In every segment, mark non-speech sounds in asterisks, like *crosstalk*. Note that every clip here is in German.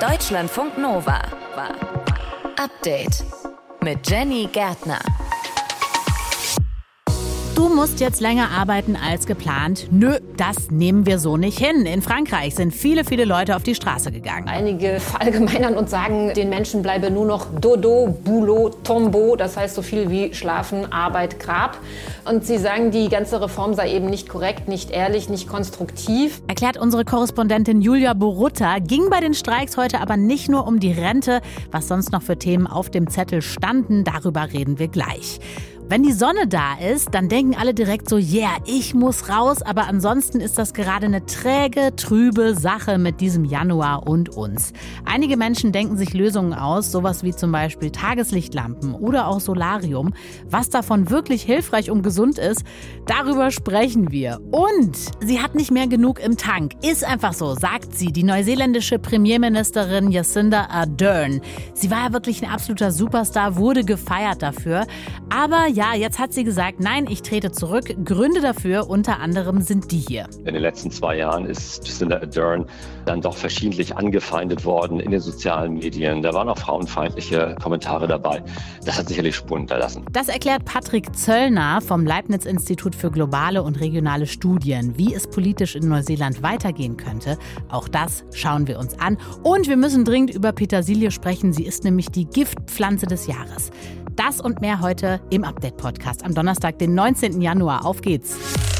Deutschlandfunk Nova. Update mit Jenny Gärtner. Du musst jetzt länger arbeiten als geplant. Nö, das nehmen wir so nicht hin. In Frankreich sind viele, viele Leute auf die Straße gegangen. Einige verallgemeinern und sagen, den Menschen bleibe nur noch Dodo, Boulot, Tombeau. Das heißt so viel wie Schlafen, Arbeit, Grab. Und sie sagen, die ganze Reform sei eben nicht korrekt, nicht ehrlich, nicht konstruktiv. Erklärt unsere Korrespondentin Julia Borutta. Ging bei den Streiks heute aber nicht nur um die Rente, was sonst noch für Themen auf dem Zettel standen. Darüber reden wir gleich. Wenn die Sonne da ist, dann denken alle direkt so, yeah, ich muss raus, aber ansonsten ist das gerade eine träge, trübe Sache mit diesem Januar und uns. Einige Menschen denken sich Lösungen aus, sowas wie zum Beispiel Tageslichtlampen oder auch Solarium. Was davon wirklich hilfreich und gesund ist, darüber sprechen wir. Und sie hat nicht mehr genug im Tank. Ist einfach so, sagt sie, die neuseeländische Premierministerin Jacinda Ardern. Sie war ja wirklich ein absoluter Superstar, wurde gefeiert dafür. Aber ja, jetzt hat sie gesagt, nein, ich trete zurück. Gründe dafür unter anderem sind die hier. In den letzten zwei Jahren ist Jacinda Ardern dann doch verschiedentlich angefeindet worden in den sozialen Medien. Da waren auch frauenfeindliche Kommentare dabei. Das hat sicherlich Spuren hinterlassen. Das erklärt Patrick Zöllner vom Leibniz-Institut für globale und regionale Studien, wie es politisch in Neuseeland weitergehen könnte. Auch das schauen wir uns an. Und wir müssen dringend über Petersilie sprechen. Sie ist nämlich die Giftpflanze des Jahres. Das und mehr heute im Update-Podcast am Donnerstag, den 19. Januar. Auf geht's.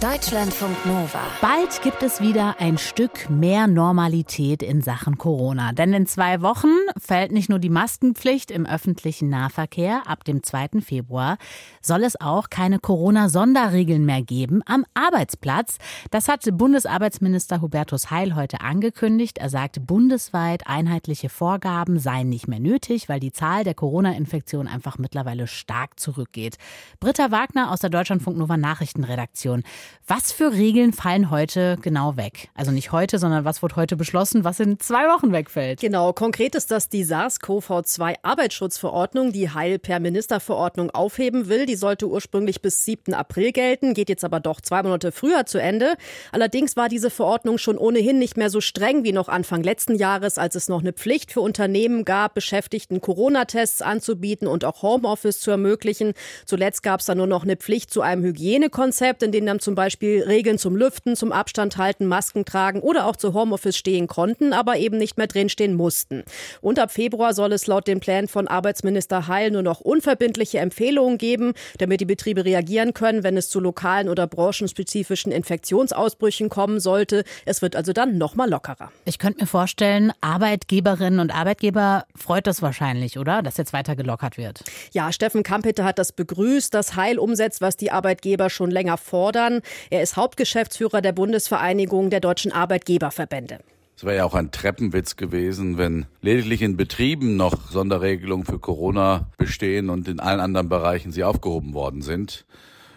Deutschlandfunk Nova. Bald gibt es wieder ein Stück mehr Normalität in Sachen Corona. Denn in zwei Wochen fällt nicht nur die Maskenpflicht im öffentlichen Nahverkehr. Ab dem 2. Februar soll es auch keine Corona-Sonderregeln mehr geben am Arbeitsplatz. Das hat Bundesarbeitsminister Hubertus Heil heute angekündigt. Er sagte, bundesweit einheitliche Vorgaben seien nicht mehr nötig, weil die Zahl der Corona-Infektionen einfach mittlerweile stark zurückgeht. Britta Wagner aus der Deutschlandfunk Nova Nachrichtenredaktion. Was für Regeln fallen heute genau weg? Also nicht heute, sondern was wird heute beschlossen, was in zwei Wochen wegfällt? Genau, konkret ist das die SARS-CoV-2-Arbeitsschutzverordnung, die Heil per Ministerverordnung aufheben will. Die sollte ursprünglich bis 7. April gelten, geht jetzt aber doch zwei Monate früher zu Ende. Allerdings war diese Verordnung schon ohnehin nicht mehr so streng wie noch Anfang letzten Jahres, als es noch eine Pflicht für Unternehmen gab, Beschäftigten Corona-Tests anzubieten und auch Homeoffice zu ermöglichen. Zuletzt gab es dann nur noch eine Pflicht zu einem Hygienekonzept, in dem dann zum Beispiel Regeln zum Lüften, zum Abstand halten, Masken tragen oder auch zu Homeoffice stehen konnten, aber eben nicht mehr drinstehen mussten. Und ab Februar soll es laut den Plänen von Arbeitsminister Heil nur noch unverbindliche Empfehlungen geben, damit die Betriebe reagieren können, wenn es zu lokalen oder branchenspezifischen Infektionsausbrüchen kommen sollte. Es wird also dann noch mal lockerer. Ich könnte mir vorstellen, Arbeitgeberinnen und Arbeitgeber freut das wahrscheinlich, oder? Dass jetzt weiter gelockert wird. Ja, Steffen Kampeter hat das begrüßt, dass Heil umsetzt, was die Arbeitgeber schon länger fordern. Er ist Hauptgeschäftsführer der Bundesvereinigung der deutschen Arbeitgeberverbände. Es wäre ja auch ein Treppenwitz gewesen, wenn lediglich in Betrieben noch Sonderregelungen für Corona bestehen und in allen anderen Bereichen sie aufgehoben worden sind.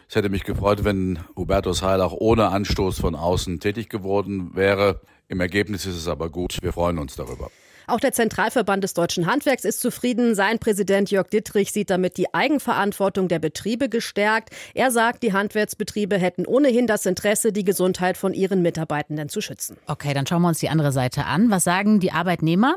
Es hätte mich gefreut, wenn Hubertus Heil auch ohne Anstoß von außen tätig geworden wäre. Im Ergebnis ist es aber gut. Wir freuen uns darüber. Auch der Zentralverband des deutschen Handwerks ist zufrieden. Sein Präsident Jörg Dittrich sieht damit die Eigenverantwortung der Betriebe gestärkt. Er sagt, die Handwerksbetriebe hätten ohnehin das Interesse, die Gesundheit von ihren Mitarbeitenden zu schützen. Okay, dann schauen wir uns die andere Seite an. Was sagen die Arbeitnehmer?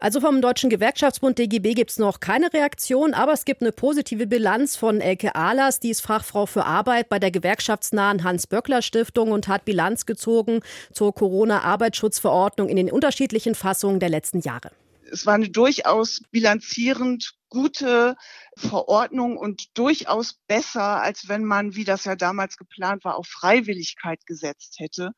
Also vom Deutschen Gewerkschaftsbund DGB gibt es noch keine Reaktion, aber es gibt eine positive Bilanz von Elke Ahlers, die ist Fachfrau für Arbeit bei der gewerkschaftsnahen Hans-Böckler-Stiftung und hat Bilanz gezogen zur Corona-Arbeitsschutzverordnung in den unterschiedlichen Fassungen der letzten Jahre. Es war eine durchaus bilanzierend gute Verordnung und durchaus besser, als wenn man, wie das ja damals geplant war, auf Freiwilligkeit gesetzt hätte.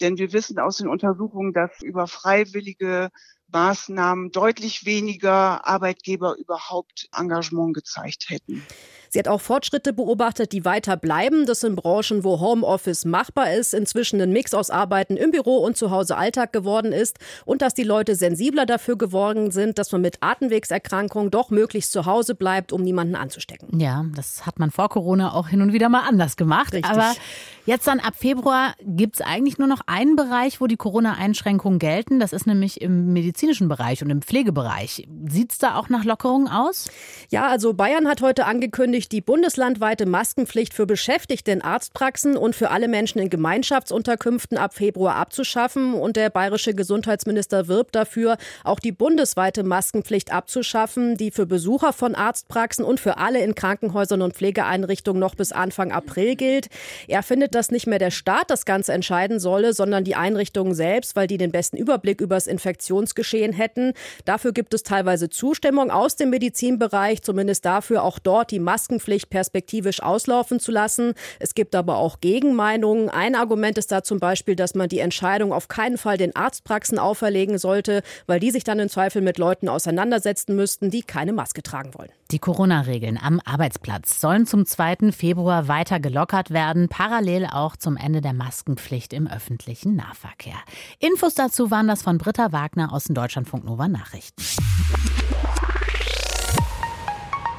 Denn wir wissen aus den Untersuchungen, dass über freiwillige Maßnahmen deutlich weniger Arbeitgeber überhaupt Engagement gezeigt hätten. Sie hat auch Fortschritte beobachtet, die weiter bleiben. Das sind Branchen, wo Homeoffice machbar ist, inzwischen ein Mix aus Arbeiten im Büro und zu Hause Alltag geworden ist und dass die Leute sensibler dafür geworden sind, dass man mit Atemwegserkrankungen doch möglichst zu Hause bleibt, um niemanden anzustecken. Ja, das hat man vor Corona auch hin und wieder mal anders gemacht. Richtig. Aber jetzt dann ab Februar gibt es eigentlich nur noch einen Bereich, wo die Corona-Einschränkungen gelten. Das ist nämlich im Medizin medizinischen Bereich und im Pflegebereich. Sieht es da auch nach Lockerungen aus? Ja, also Bayern hat heute angekündigt, die bundeslandweite Maskenpflicht für Beschäftigte in Arztpraxen und für alle Menschen in Gemeinschaftsunterkünften ab Februar abzuschaffen. Und der bayerische Gesundheitsminister wirbt dafür, auch die bundesweite Maskenpflicht abzuschaffen, die für Besucher von Arztpraxen und für alle in Krankenhäusern und Pflegeeinrichtungen noch bis Anfang April gilt. Er findet, dass nicht mehr der Staat das Ganze entscheiden solle, sondern die Einrichtungen selbst, weil die den besten Überblick über das Infektionsgeschehen hätten. Dafür gibt es teilweise Zustimmung aus dem Medizinbereich, zumindest dafür auch dort die Maskenpflicht perspektivisch auslaufen zu lassen. Es gibt aber auch Gegenmeinungen. Ein Argument ist da zum Beispiel, dass man die Entscheidung auf keinen Fall den Arztpraxen auferlegen sollte, weil die sich dann im Zweifel mit Leuten auseinandersetzen müssten, die keine Maske tragen wollen. Die Corona-Regeln am Arbeitsplatz sollen zum 2. Februar weiter gelockert werden, parallel auch zum Ende der Maskenpflicht im öffentlichen Nahverkehr. Infos dazu waren das von Britta Wagner aus den Deutschlandfunk Nova Nachrichten.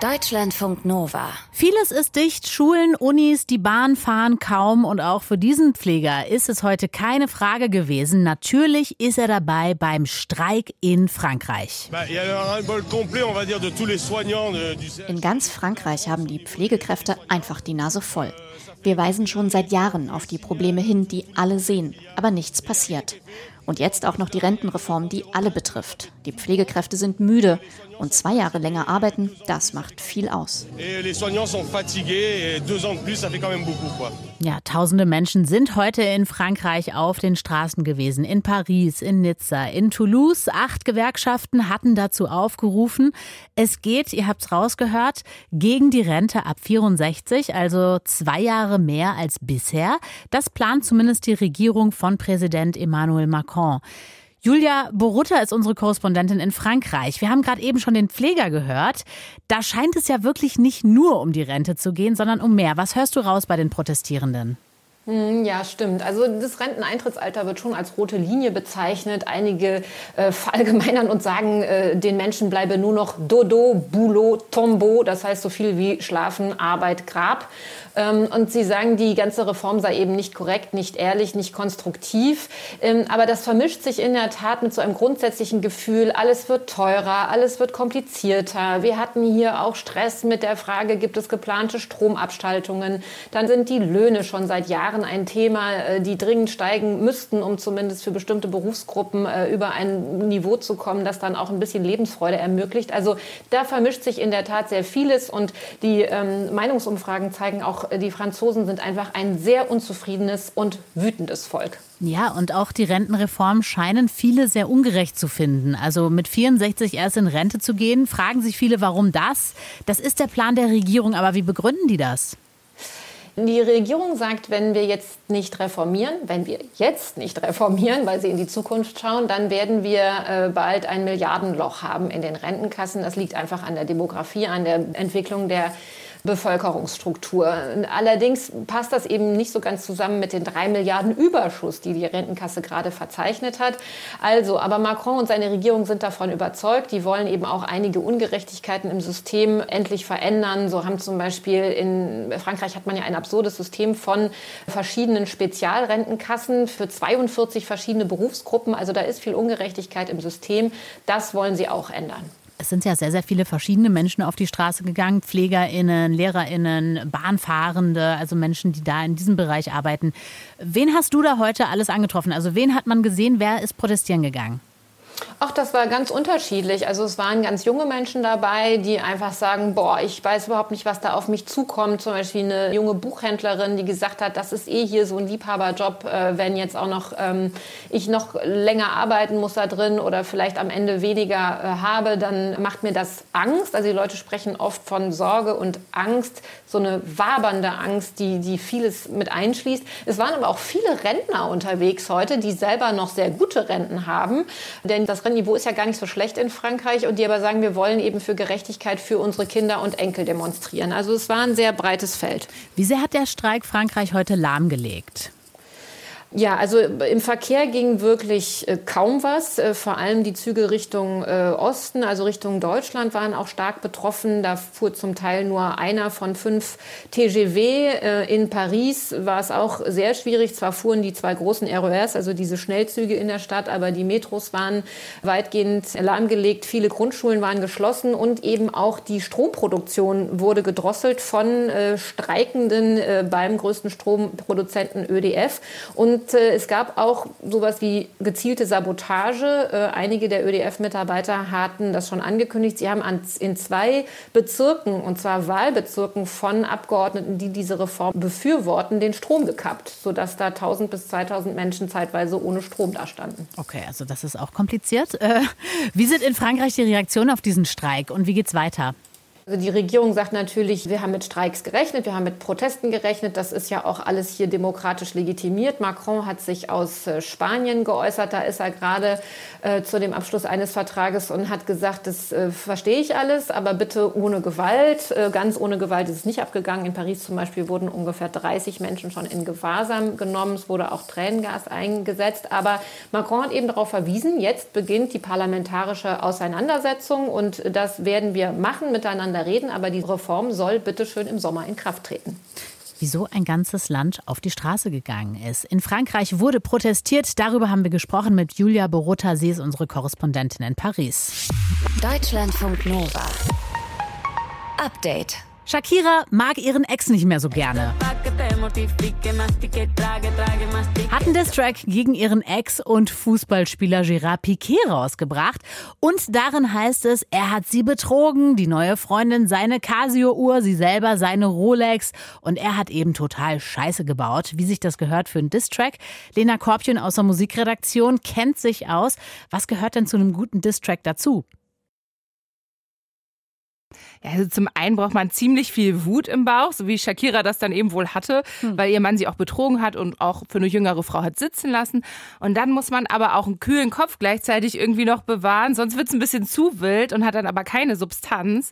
Deutschlandfunk Nova. Vieles ist dicht, Schulen, Unis, die Bahn fahren kaum und auch für diesen Pfleger ist es heute keine Frage gewesen. Natürlich ist er dabei beim Streik in Frankreich. In ganz Frankreich haben die Pflegekräfte einfach die Nase voll. Wir weisen schon seit Jahren auf die Probleme hin, die alle sehen, aber nichts passiert. Und jetzt auch noch die Rentenreform, die alle betrifft. Die Pflegekräfte sind müde und zwei Jahre länger arbeiten, das macht viel aus. Ja, tausende Menschen sind heute in Frankreich auf den Straßen gewesen. In Paris, in Nizza, in Toulouse. Acht Gewerkschaften hatten dazu aufgerufen. Es geht, ihr habt es rausgehört, gegen die Rente ab 64, also zwei Jahre mehr als bisher. Das plant zumindest die Regierung von Präsident Emmanuel Macron. Julia Borutta ist unsere Korrespondentin in Frankreich. Wir haben gerade eben schon den Pfleger gehört. Da scheint es ja wirklich nicht nur um die Rente zu gehen, sondern um mehr. Was hörst du raus bei den Protestierenden? Hm, ja, stimmt. Also das Renteneintrittsalter wird schon als rote Linie bezeichnet. Einige äh, verallgemeinern und sagen, äh, den Menschen bleibe nur noch Dodo, Boulot, Tombeau, das heißt so viel wie Schlafen, Arbeit, Grab. Ähm, und sie sagen, die ganze Reform sei eben nicht korrekt, nicht ehrlich, nicht konstruktiv. Ähm, aber das vermischt sich in der Tat mit so einem grundsätzlichen Gefühl, alles wird teurer, alles wird komplizierter. Wir hatten hier auch Stress mit der Frage, gibt es geplante Stromabschaltungen? Dann sind die Löhne schon seit Jahren ein Thema, äh, die dringend steigen müssten, um zumindest für bestimmte Berufsgruppen äh, über ein Niveau zu kommen, das dann auch ein bisschen Lebensfreude ermöglicht. Also da vermischt sich in der Tat sehr vieles und die ähm, Meinungsumfragen zeigen auch äh, die Franzosen sind einfach ein sehr unzufriedenes und wütendes Volk. Ja, und auch die Rentenreform scheinen viele sehr ungerecht zu finden. Also mit 64 erst in Rente zu gehen, fragen sich viele, warum das? Das ist der Plan der Regierung, aber wie begründen die das? Die Regierung sagt, wenn wir jetzt nicht reformieren, wenn wir jetzt nicht reformieren, weil sie in die Zukunft schauen, dann werden wir äh, bald ein Milliardenloch haben in den Rentenkassen. Das liegt einfach an der Demografie, an der Entwicklung der Bevölkerungsstruktur. Allerdings passt das eben nicht so ganz zusammen mit den drei Milliarden Überschuss, die die Rentenkasse gerade verzeichnet hat. Also, aber Macron und seine Regierung sind davon überzeugt. Die wollen eben auch einige Ungerechtigkeiten im System endlich verändern. So haben zum Beispiel in Frankreich hat man ja ein absurdes System von verschiedenen Spezialrentenkassen für 42 verschiedene Berufsgruppen. Also da ist viel Ungerechtigkeit im System. Das wollen sie auch ändern. Es sind ja sehr, sehr viele verschiedene Menschen auf die Straße gegangen. PflegerInnen, LehrerInnen, Bahnfahrende, also Menschen, die da in diesem Bereich arbeiten. Wen hast du da heute alles angetroffen? Also wen hat man gesehen? Wer ist protestieren gegangen? Ach, das war ganz unterschiedlich. Also es waren ganz junge Menschen dabei, die einfach sagen, boah, ich weiß überhaupt nicht, was da auf mich zukommt. Zum Beispiel eine junge Buchhändlerin, die gesagt hat, das ist eh hier so ein Liebhaberjob, äh, wenn jetzt auch noch ähm, ich noch länger arbeiten muss da drin oder vielleicht am Ende weniger äh, habe, dann macht mir das Angst. Also die Leute sprechen oft von Sorge und Angst, so eine wabernde Angst, die, die vieles mit einschließt. Es waren aber auch viele Rentner unterwegs heute, die selber noch sehr gute Renten haben, denn das Rentenniveau ist ja gar nicht so schlecht in Frankreich und die aber sagen, wir wollen eben für Gerechtigkeit für unsere Kinder und Enkel demonstrieren. Also es war ein sehr breites Feld. Wie sehr hat der Streik Frankreich heute lahmgelegt? Ja, also im Verkehr ging wirklich äh, kaum was. Äh, vor allem die Züge Richtung äh, Osten, also Richtung Deutschland, waren auch stark betroffen. Da fuhr zum Teil nur einer von fünf TGW. Äh, in Paris war es auch sehr schwierig. Zwar fuhren die zwei großen RERs, also diese Schnellzüge in der Stadt, aber die Metros waren weitgehend lahmgelegt. Viele Grundschulen waren geschlossen und eben auch die Stromproduktion wurde gedrosselt von äh, Streikenden äh, beim größten Stromproduzenten ÖDF. Und und äh, es gab auch sowas wie gezielte Sabotage. Äh, einige der ÖDF-Mitarbeiter hatten das schon angekündigt. Sie haben an, in zwei Bezirken, und zwar Wahlbezirken von Abgeordneten, die diese Reform befürworten, den Strom gekappt, sodass da 1000 bis 2000 Menschen zeitweise ohne Strom dastanden. Okay, also das ist auch kompliziert. Äh, wie sind in Frankreich die Reaktionen auf diesen Streik und wie geht es weiter? Also die Regierung sagt natürlich, wir haben mit Streiks gerechnet, wir haben mit Protesten gerechnet. Das ist ja auch alles hier demokratisch legitimiert. Macron hat sich aus äh, Spanien geäußert. Da ist er gerade äh, zu dem Abschluss eines Vertrages und hat gesagt, das äh, verstehe ich alles, aber bitte ohne Gewalt. Äh, ganz ohne Gewalt ist es nicht abgegangen. In Paris zum Beispiel wurden ungefähr 30 Menschen schon in Gewahrsam genommen. Es wurde auch Tränengas eingesetzt. Aber Macron hat eben darauf verwiesen, jetzt beginnt die parlamentarische Auseinandersetzung und das werden wir machen miteinander miteinander reden, aber die Reform soll bitte schön im Sommer in Kraft treten wieso ein ganzes Land auf die Straße gegangen ist. In Frankreich wurde protestiert. Darüber haben wir gesprochen mit Julia Borota. Sie ist unsere Korrespondentin in Paris. Deutschlandfunk Nova. Update. Shakira mag ihren Ex nicht mehr so gerne. Hat einen Distrack gegen ihren Ex und Fußballspieler Gérard Piquet rausgebracht. Und darin heißt es, er hat sie betrogen, die neue Freundin seine Casio-Uhr, sie selber seine Rolex. Und er hat eben total Scheiße gebaut, wie sich das gehört für einen Distrack. Lena Korbchen aus der Musikredaktion kennt sich aus. Was gehört denn zu einem guten Distrack dazu? Ja, also zum einen braucht man ziemlich viel Wut im Bauch, so wie Shakira das dann eben wohl hatte, hm. weil ihr Mann sie auch betrogen hat und auch für eine jüngere Frau hat sitzen lassen. Und dann muss man aber auch einen kühlen Kopf gleichzeitig irgendwie noch bewahren, sonst wird es ein bisschen zu wild und hat dann aber keine Substanz.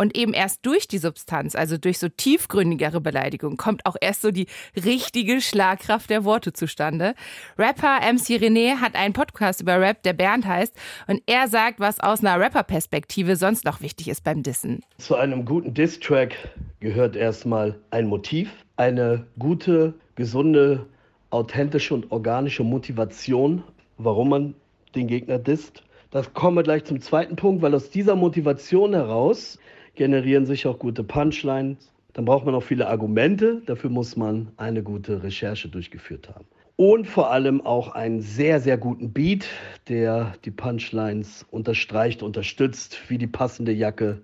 Und eben erst durch die Substanz, also durch so tiefgründigere Beleidigung, kommt auch erst so die richtige Schlagkraft der Worte zustande. Rapper MC René hat einen Podcast über Rap, der Bernd heißt, und er sagt, was aus einer Rapper-Perspektive sonst noch wichtig ist beim Dissen. Zu einem guten Diss-Track gehört erstmal ein Motiv, eine gute, gesunde, authentische und organische Motivation, warum man den Gegner disst. Das kommen wir gleich zum zweiten Punkt, weil aus dieser Motivation heraus generieren sich auch gute Punchlines. Dann braucht man auch viele Argumente. Dafür muss man eine gute Recherche durchgeführt haben. Und vor allem auch einen sehr, sehr guten Beat, der die Punchlines unterstreicht, unterstützt, wie die passende Jacke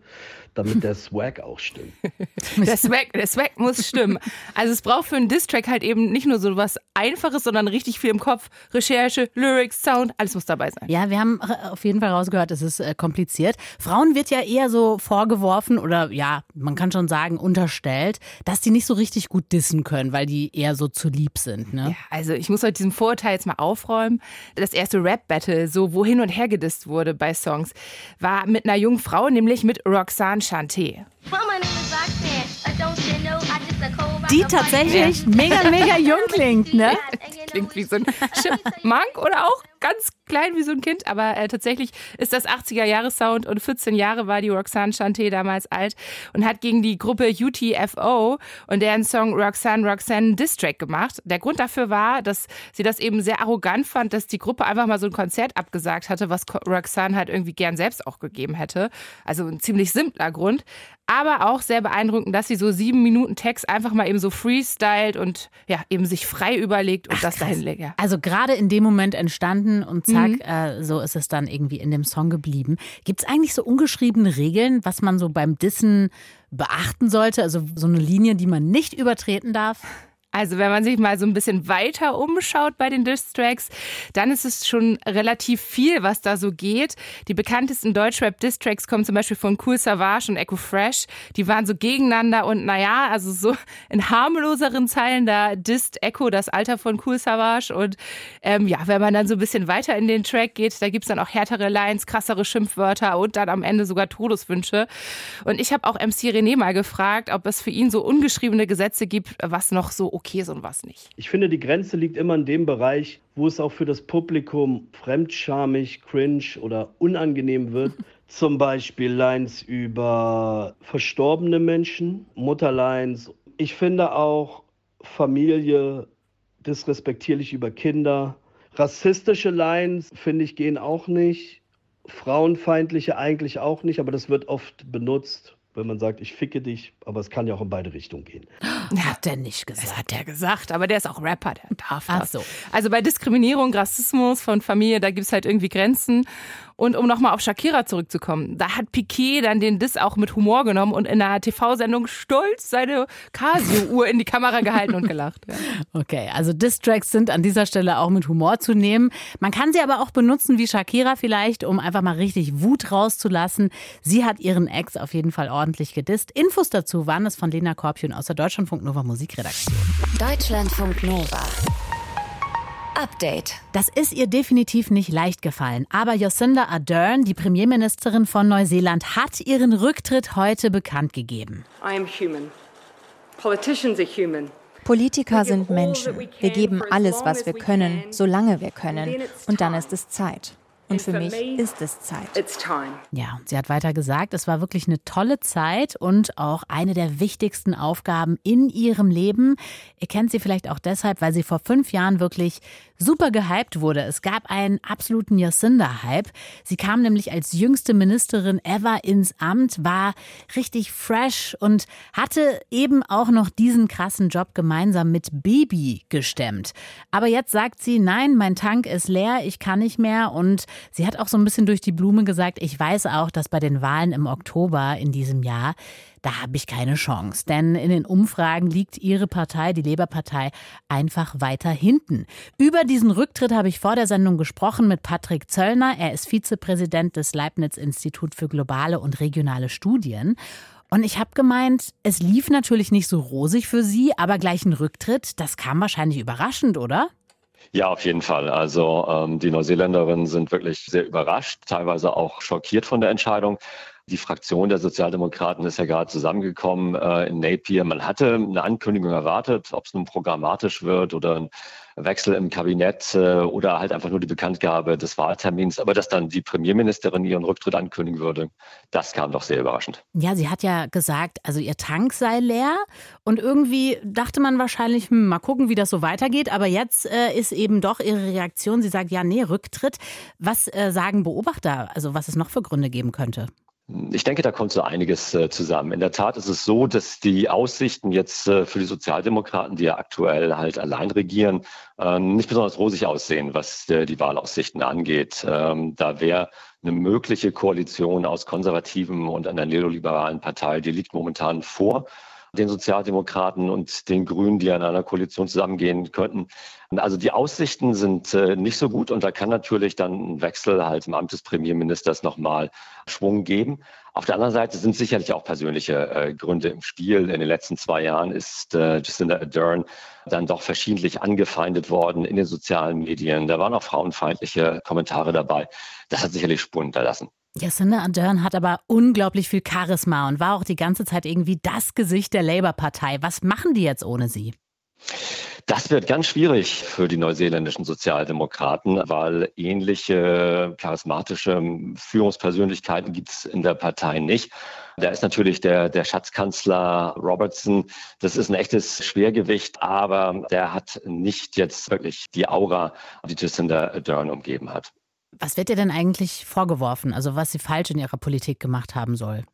damit der Swag auch stimmt. *laughs* der, Swag, der Swag muss stimmen. Also es braucht für einen Distrack halt eben nicht nur so was Einfaches, sondern richtig viel im Kopf. Recherche, Lyrics, Sound, alles muss dabei sein. Ja, wir haben auf jeden Fall rausgehört, es ist äh, kompliziert. Frauen wird ja eher so vorgeworfen oder ja, man kann schon sagen, unterstellt, dass die nicht so richtig gut dissen können, weil die eher so zu lieb sind. Ne? Ja, also ich muss heute diesen Vorurteil jetzt mal aufräumen. Das erste Rap-Battle, so wo hin und her gedisst wurde bei Songs, war mit einer jungen Frau, nämlich mit Roxanne Chanté. Die tatsächlich mega, mega jung klingt, ne? Klingt wie so ein Chipmunk oder auch ganz klein wie so ein Kind, aber äh, tatsächlich ist das 80er-Jahre-Sound und 14 Jahre war die Roxanne Chanté damals alt und hat gegen die Gruppe UTFO und deren Song Roxanne Roxanne Distrack gemacht. Der Grund dafür war, dass sie das eben sehr arrogant fand, dass die Gruppe einfach mal so ein Konzert abgesagt hatte, was Roxanne halt irgendwie gern selbst auch gegeben hätte. Also ein ziemlich simpler Grund aber auch sehr beeindruckend, dass sie so sieben Minuten Text einfach mal eben so freestylt und ja, eben sich frei überlegt und Ach, das dahin legt. Ja. Also gerade in dem Moment entstanden und zack, mhm. äh, so ist es dann irgendwie in dem Song geblieben. Gibt es eigentlich so ungeschriebene Regeln, was man so beim Dissen beachten sollte? Also so eine Linie, die man nicht übertreten darf? Also wenn man sich mal so ein bisschen weiter umschaut bei den Distracks, dann ist es schon relativ viel, was da so geht. Die bekanntesten Deutschrap-Distracks kommen zum Beispiel von Cool Savage und Echo Fresh. Die waren so gegeneinander und naja, also so *laughs* in harmloseren Zeilen, da disst Echo das Alter von Cool Savage. Und ähm, ja, wenn man dann so ein bisschen weiter in den Track geht, da gibt's dann auch härtere Lines, krassere Schimpfwörter und dann am Ende sogar Todeswünsche. Und ich habe auch MC René mal gefragt, ob es für ihn so ungeschriebene Gesetze gibt, was noch so okay Käse und was nicht. Ich finde, die Grenze liegt immer in dem Bereich, wo es auch für das Publikum fremdschamig, cringe oder unangenehm wird. *laughs* Zum Beispiel Lines über verstorbene Menschen, Mutterlines. Ich finde auch Familie disrespektierlich über Kinder. Rassistische Lines, finde ich, gehen auch nicht. Frauenfeindliche eigentlich auch nicht, aber das wird oft benutzt wenn man sagt, ich ficke dich, aber es kann ja auch in beide Richtungen gehen. Hat der nicht gesagt. Das hat er gesagt, aber der ist auch Rapper, der darf das. Ach so. Also bei Diskriminierung, Rassismus von Familie, da gibt es halt irgendwie Grenzen. Und um nochmal auf Shakira zurückzukommen, da hat Piquet dann den Diss auch mit Humor genommen und in einer TV-Sendung stolz seine Casio-Uhr in die Kamera gehalten und gelacht. Ja. *laughs* Okay, also Distracks sind an dieser Stelle auch mit Humor zu nehmen. Man kann sie aber auch benutzen wie Shakira vielleicht, um einfach mal richtig Wut rauszulassen. Sie hat ihren Ex auf jeden Fall ordentlich gedisst. Infos dazu waren es von Lena Korbchen aus der Deutschlandfunk Nova Musikredaktion. Deutschlandfunk Nova. Update. Das ist ihr definitiv nicht leicht gefallen. Aber Jacinda Ardern, die Premierministerin von Neuseeland, hat ihren Rücktritt heute bekannt gegeben. I am human. Politicians are human. Politiker sind Menschen. Wir geben alles, was wir können, solange wir können. Und dann ist es Zeit. Und für mich ist es Zeit. Ja, sie hat weiter gesagt, es war wirklich eine tolle Zeit und auch eine der wichtigsten Aufgaben in ihrem Leben. Ihr kennt sie vielleicht auch deshalb, weil sie vor fünf Jahren wirklich super gehypt wurde. Es gab einen absoluten Jacinda-Hype. Sie kam nämlich als jüngste Ministerin ever ins Amt, war richtig fresh und hatte eben auch noch diesen krassen Job gemeinsam mit Baby gestemmt. Aber jetzt sagt sie, nein, mein Tank ist leer, ich kann nicht mehr und Sie hat auch so ein bisschen durch die Blume gesagt, ich weiß auch, dass bei den Wahlen im Oktober in diesem Jahr, da habe ich keine Chance. Denn in den Umfragen liegt ihre Partei, die Labour-Partei, einfach weiter hinten. Über diesen Rücktritt habe ich vor der Sendung gesprochen mit Patrick Zöllner. Er ist Vizepräsident des Leibniz-Institut für globale und regionale Studien. Und ich habe gemeint, es lief natürlich nicht so rosig für Sie, aber gleich ein Rücktritt, das kam wahrscheinlich überraschend, oder? Ja, auf jeden Fall. Also ähm, die Neuseeländerinnen sind wirklich sehr überrascht, teilweise auch schockiert von der Entscheidung. Die Fraktion der Sozialdemokraten ist ja gerade zusammengekommen äh, in Napier. Man hatte eine Ankündigung erwartet, ob es nun programmatisch wird oder ein Wechsel im Kabinett äh, oder halt einfach nur die Bekanntgabe des Wahltermins. Aber dass dann die Premierministerin ihren Rücktritt ankündigen würde, das kam doch sehr überraschend. Ja, sie hat ja gesagt, also ihr Tank sei leer und irgendwie dachte man wahrscheinlich, hm, mal gucken, wie das so weitergeht. Aber jetzt äh, ist eben doch ihre Reaktion, sie sagt, ja, nee, Rücktritt. Was äh, sagen Beobachter, also was es noch für Gründe geben könnte? Ich denke, da kommt so einiges äh, zusammen. In der Tat ist es so, dass die Aussichten jetzt äh, für die Sozialdemokraten, die ja aktuell halt allein regieren, ähm, nicht besonders rosig aussehen, was äh, die Wahlaussichten angeht. Ähm, da wäre eine mögliche Koalition aus Konservativen und einer neoliberalen Partei, die liegt momentan vor den Sozialdemokraten und den Grünen, die an einer Koalition zusammengehen könnten. Also die Aussichten sind äh, nicht so gut und da kann natürlich dann ein Wechsel halt im Amt des Premierministers nochmal Schwung geben. Auf der anderen Seite sind sicherlich auch persönliche äh, Gründe im Spiel. In den letzten zwei Jahren ist äh, Jacinda Ardern dann doch verschiedentlich angefeindet worden in den sozialen Medien. Da waren auch frauenfeindliche Kommentare dabei. Das hat sicherlich Spuren hinterlassen. Jacinda Ardern hat aber unglaublich viel Charisma und war auch die ganze Zeit irgendwie das Gesicht der Labour-Partei. Was machen die jetzt ohne sie? Das wird ganz schwierig für die neuseeländischen Sozialdemokraten, weil ähnliche charismatische Führungspersönlichkeiten gibt es in der Partei nicht. Da ist natürlich der, der Schatzkanzler Robertson. Das ist ein echtes Schwergewicht, aber der hat nicht jetzt wirklich die Aura, die Jacinda Ardern umgeben hat. Was wird ihr denn eigentlich vorgeworfen? Also was sie falsch in ihrer Politik gemacht haben soll?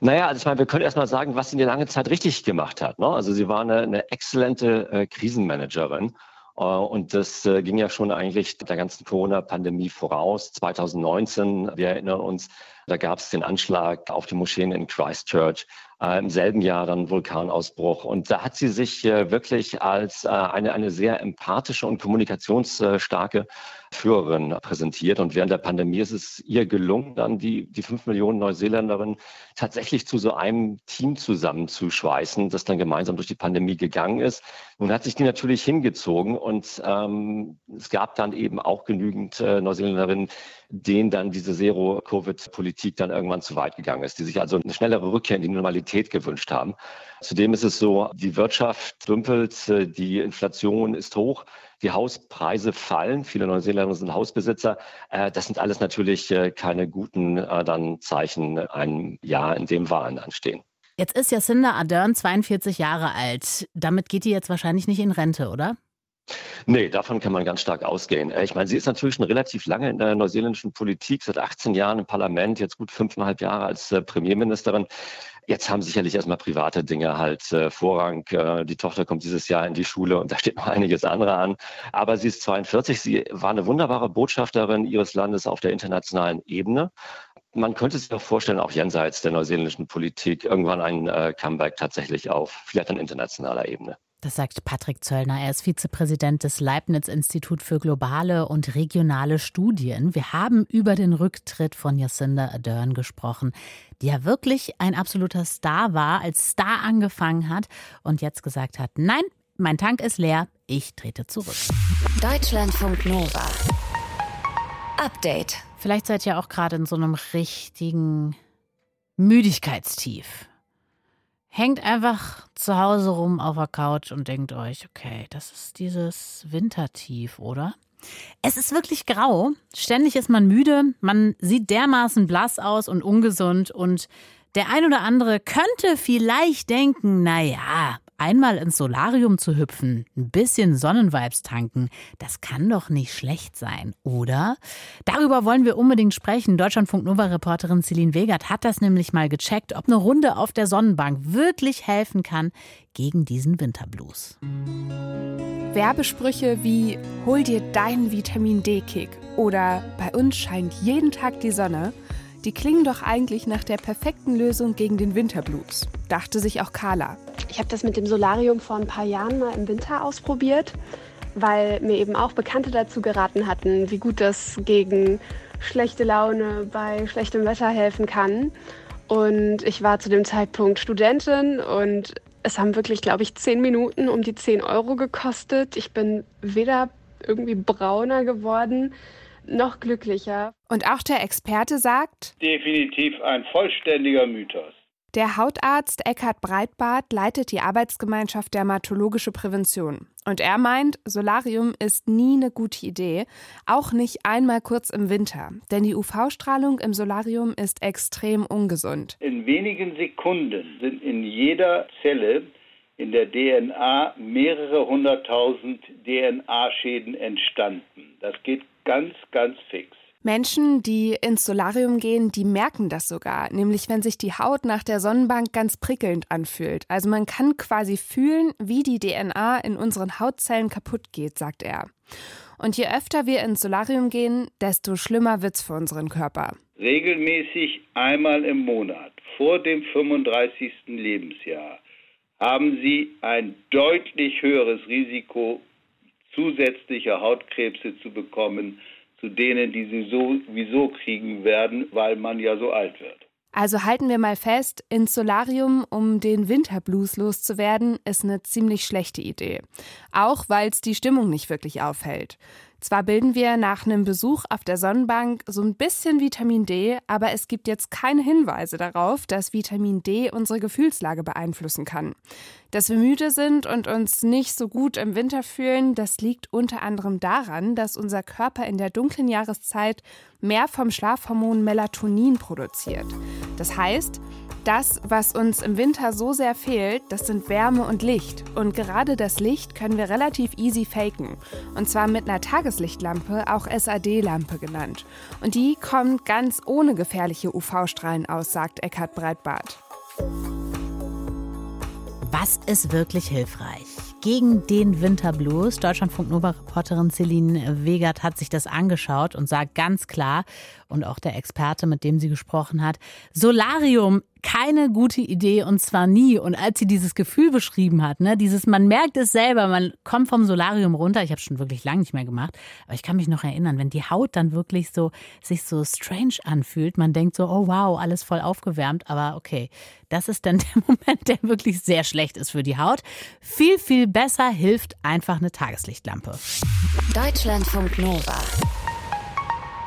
Naja, also ich meine, wir können erst mal sagen, was sie eine lange Zeit richtig gemacht hat. Ne? Also sie war eine, eine exzellente äh, Krisenmanagerin. Äh, und das äh, ging ja schon eigentlich der ganzen Corona-Pandemie voraus. 2019, wir erinnern uns, da gab es den Anschlag auf die Moscheen in Christchurch. Äh, Im selben Jahr dann Vulkanausbruch. Und da hat sie sich äh, wirklich als äh, eine, eine sehr empathische und kommunikationsstarke Führerin präsentiert. Und während der Pandemie ist es ihr gelungen, dann die, die fünf Millionen Neuseeländerinnen tatsächlich zu so einem Team zusammenzuschweißen, das dann gemeinsam durch die Pandemie gegangen ist. Nun hat sich die natürlich hingezogen und ähm, es gab dann eben auch genügend äh, Neuseeländerinnen, denen dann diese Zero-Covid-Politik dann irgendwann zu weit gegangen ist, die sich also eine schnellere Rückkehr in die Normalität gewünscht haben. Zudem ist es so, die Wirtschaft dümpelt, äh, die Inflation ist hoch, die Hauspreise fallen. Viele Neuseeländer sind Hausbesitzer. Äh, das sind alles natürlich äh, keine guten dann Zeichen ein Jahr, in dem Wahlen anstehen. Jetzt ist Jacinda Ardern 42 Jahre alt. Damit geht die jetzt wahrscheinlich nicht in Rente, oder? Nee, davon kann man ganz stark ausgehen. Äh, ich meine, sie ist natürlich schon relativ lange in der neuseeländischen Politik, seit 18 Jahren im Parlament, jetzt gut fünfeinhalb Jahre als äh, Premierministerin. Jetzt haben sicherlich erstmal private Dinge halt äh, Vorrang. Die Tochter kommt dieses Jahr in die Schule und da steht noch *laughs* einiges andere an. Aber sie ist 42. Sie war eine wunderbare Botschafterin ihres Landes auf der internationalen Ebene. Man könnte sich auch vorstellen, auch jenseits der neuseeländischen Politik irgendwann ein Comeback tatsächlich auf vielleicht an internationaler Ebene. Das sagt Patrick Zöllner. Er ist Vizepräsident des Leibniz-Institut für globale und regionale Studien. Wir haben über den Rücktritt von Jacinda Ardern gesprochen, die ja wirklich ein absoluter Star war, als Star angefangen hat und jetzt gesagt hat, nein, mein Tank ist leer, ich trete zurück. Deutschlandfunk Nova. Update. Vielleicht seid ihr auch gerade in so einem richtigen Müdigkeitstief. Hängt einfach zu Hause rum auf der Couch und denkt euch, okay, das ist dieses Wintertief, oder? Es ist wirklich grau. Ständig ist man müde. Man sieht dermaßen blass aus und ungesund. Und der ein oder andere könnte vielleicht denken, na ja, einmal ins Solarium zu hüpfen, ein bisschen Sonnenvibes tanken, das kann doch nicht schlecht sein, oder? Darüber wollen wir unbedingt sprechen. Deutschlandfunk Nova Reporterin Celine Wegert hat das nämlich mal gecheckt, ob eine Runde auf der Sonnenbank wirklich helfen kann gegen diesen Winterblues. Werbesprüche wie Hol dir deinen Vitamin D-Kick oder Bei uns scheint jeden Tag die Sonne die klingen doch eigentlich nach der perfekten Lösung gegen den Winterblues, dachte sich auch Carla. Ich habe das mit dem Solarium vor ein paar Jahren mal im Winter ausprobiert, weil mir eben auch Bekannte dazu geraten hatten, wie gut das gegen schlechte Laune bei schlechtem Wetter helfen kann. Und ich war zu dem Zeitpunkt Studentin und es haben wirklich, glaube ich, zehn Minuten um die 10 Euro gekostet. Ich bin weder irgendwie brauner geworden, noch glücklicher. Und auch der Experte sagt, definitiv ein vollständiger Mythos. Der Hautarzt Eckhard Breitbart leitet die Arbeitsgemeinschaft Dermatologische Prävention. Und er meint, Solarium ist nie eine gute Idee, auch nicht einmal kurz im Winter. Denn die UV-Strahlung im Solarium ist extrem ungesund. In wenigen Sekunden sind in jeder Zelle in der DNA mehrere hunderttausend DNA-Schäden entstanden. Das geht ganz, ganz fix. Menschen, die ins Solarium gehen, die merken das sogar, nämlich wenn sich die Haut nach der Sonnenbank ganz prickelnd anfühlt. Also man kann quasi fühlen, wie die DNA in unseren Hautzellen kaputt geht, sagt er. Und je öfter wir ins Solarium gehen, desto schlimmer wird's für unseren Körper. Regelmäßig einmal im Monat vor dem 35. Lebensjahr haben Sie ein deutlich höheres Risiko, zusätzliche Hautkrebse zu bekommen zu denen, die sie sowieso kriegen werden, weil man ja so alt wird. Also halten wir mal fest, ins Solarium, um den Winterblues loszuwerden, ist eine ziemlich schlechte Idee. Auch weil es die Stimmung nicht wirklich aufhält. Zwar bilden wir nach einem Besuch auf der Sonnenbank so ein bisschen Vitamin D, aber es gibt jetzt keine Hinweise darauf, dass Vitamin D unsere Gefühlslage beeinflussen kann. Dass wir müde sind und uns nicht so gut im Winter fühlen, das liegt unter anderem daran, dass unser Körper in der dunklen Jahreszeit mehr vom Schlafhormon Melatonin produziert. Das heißt, das, was uns im Winter so sehr fehlt, das sind Wärme und Licht. Und gerade das Licht können wir relativ easy faken. Und zwar mit einer Tageslichtlampe, auch SAD-Lampe genannt. Und die kommt ganz ohne gefährliche UV-Strahlen aus, sagt Eckhard Breitbart. Was ist wirklich hilfreich? Gegen den Winterblues. Deutschlandfunk Nova-Reporterin Celine Wegert hat sich das angeschaut und sagt ganz klar, und auch der Experte, mit dem sie gesprochen hat, Solarium keine gute Idee und zwar nie. Und als sie dieses Gefühl beschrieben hat, ne, dieses, man merkt es selber, man kommt vom Solarium runter. Ich habe schon wirklich lange nicht mehr gemacht, aber ich kann mich noch erinnern, wenn die Haut dann wirklich so sich so strange anfühlt, man denkt so, oh wow, alles voll aufgewärmt, aber okay, das ist dann *laughs* der Moment, der wirklich sehr schlecht ist für die Haut. Viel, viel besser hilft einfach eine Tageslichtlampe. Deutschlandfunk Nova.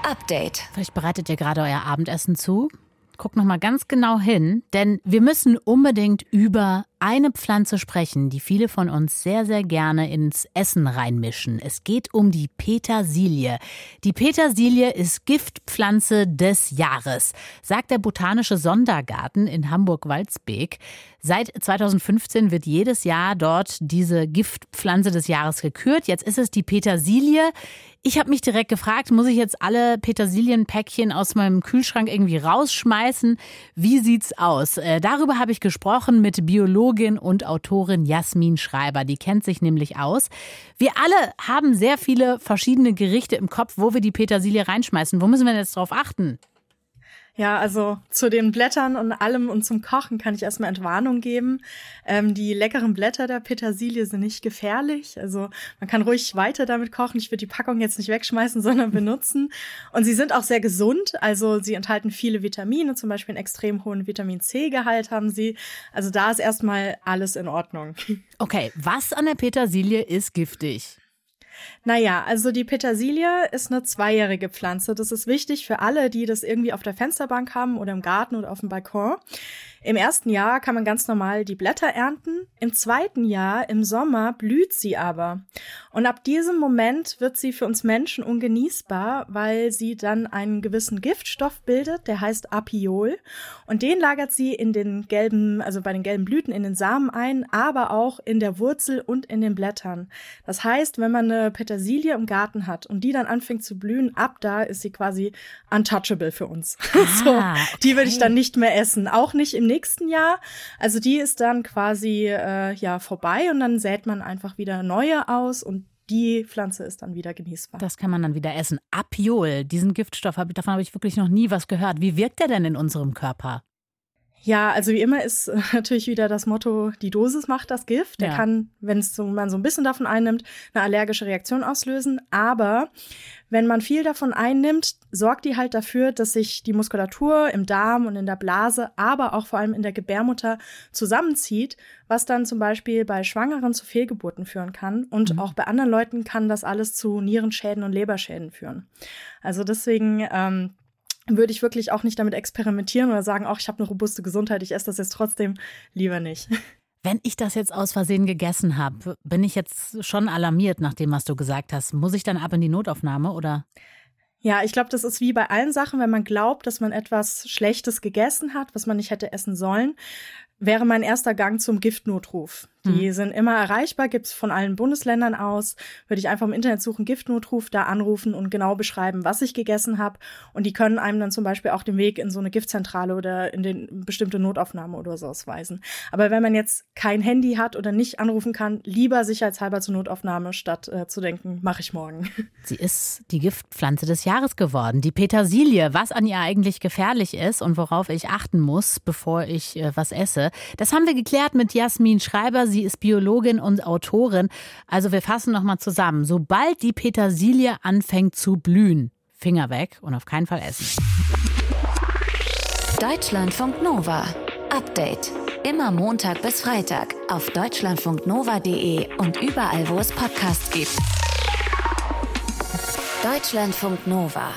Update. Vielleicht bereitet ihr gerade euer Abendessen zu. Guck noch mal ganz genau hin, denn wir müssen unbedingt über eine Pflanze sprechen, die viele von uns sehr, sehr gerne ins Essen reinmischen. Es geht um die Petersilie. Die Petersilie ist Giftpflanze des Jahres, sagt der Botanische Sondergarten in Hamburg-Waldsbeek. Seit 2015 wird jedes Jahr dort diese Giftpflanze des Jahres gekürt. Jetzt ist es die Petersilie. Ich habe mich direkt gefragt, muss ich jetzt alle Petersilienpäckchen aus meinem Kühlschrank irgendwie rausschmeißen? Wie sieht's aus? Äh, darüber habe ich gesprochen mit Biologin und Autorin Jasmin Schreiber. Die kennt sich nämlich aus. Wir alle haben sehr viele verschiedene Gerichte im Kopf, wo wir die Petersilie reinschmeißen. Wo müssen wir jetzt drauf achten? Ja, also zu den Blättern und allem und zum Kochen kann ich erstmal Entwarnung geben. Ähm, die leckeren Blätter der Petersilie sind nicht gefährlich. Also man kann ruhig weiter damit kochen. Ich würde die Packung jetzt nicht wegschmeißen, *laughs* sondern benutzen. Und sie sind auch sehr gesund. Also sie enthalten viele Vitamine, zum Beispiel einen extrem hohen Vitamin C-Gehalt haben sie. Also da ist erstmal alles in Ordnung. *laughs* Okay, was an der Petersilie ist giftig? Naja, also die Petersilie ist eine zweijährige Pflanze. Das ist wichtig für alle, die das irgendwie auf der Fensterbank haben oder im Garten oder auf dem Balkon. Im ersten Jahr kann man ganz normal die Blätter ernten. Im zweiten Jahr, im Sommer, blüht sie aber. Und ab diesem Moment wird sie für uns Menschen ungenießbar, weil sie dann einen gewissen Giftstoff bildet, der heißt Apiol. Und den lagert sie in den gelben, also bei den gelben Blüten in den Samen ein, aber auch in der Wurzel und in den Blättern. Das heißt, wenn man eine Petersilie im Garten hat und die dann anfängt zu blühen, ab da ist sie quasi untouchable für uns. *laughs* Ah, so, die würde ich dann nicht mehr essen. Auch nicht im nächsten Jahr. Also die ist dann quasi äh, ja vorbei und dann sät man einfach wieder neue aus und die Pflanze ist dann wieder genießbar. Das kann man dann wieder essen. Apiol, diesen Giftstoff, davon habe ich wirklich noch nie was gehört. Wie wirkt der denn in unserem Körper? Ja, also wie immer ist äh, *laughs* natürlich wieder das Motto, die Dosis macht das Gift. Der ja. kann, wenn so, man so ein bisschen davon einnimmt, eine allergische Reaktion auslösen. Aber wenn man viel davon einnimmt, sorgt die halt dafür, dass sich die Muskulatur im Darm und in der Blase, aber auch vor allem in der Gebärmutter zusammenzieht, was dann zum Beispiel bei Schwangeren zu Fehlgeburten führen kann. Und mhm. auch bei anderen Leuten kann das alles zu Nierenschäden und Leberschäden führen. Also deswegen ähm, würde ich wirklich auch nicht damit experimentieren oder sagen, ach, ich habe eine robuste Gesundheit, ich esse das jetzt trotzdem lieber nicht. Wenn ich das jetzt aus Versehen gegessen habe, bin ich jetzt schon alarmiert nach dem, was du gesagt hast. Muss ich dann ab in die Notaufnahme oder? Ja, ich glaube, das ist wie bei allen Sachen, wenn man glaubt, dass man etwas Schlechtes gegessen hat, was man nicht hätte essen sollen, wäre mein erster Gang zum Giftnotruf. Die mhm. sind immer erreichbar, gibt's von allen Bundesländern aus. Würde ich einfach im Internet suchen, Giftnotruf, da anrufen und genau beschreiben, was ich gegessen habe. Und die können einem dann zum Beispiel auch den Weg in so eine Giftzentrale oder in den bestimmte Notaufnahme oder so ausweisen. Aber wenn man jetzt kein Handy hat oder nicht anrufen kann, lieber sicherheitshalber zur Notaufnahme, statt äh, zu denken, mache ich morgen. *laughs* Sie ist die Giftpflanze des Jahres geworden, die Petersilie. Was an ihr eigentlich gefährlich ist und worauf ich achten muss, bevor ich äh, was esse, das haben wir geklärt mit Jasmin Schreiber. Sie ist Biologin und Autorin. Also wir fassen nochmal zusammen. Sobald die Petersilie anfängt zu blühen, Finger weg und auf keinen Fall essen. Deutschlandfunk Nova. Update. Immer Montag bis Freitag auf deutschlandfunknova.de und überall, wo es Podcasts gibt. Deutschlandfunk Nova.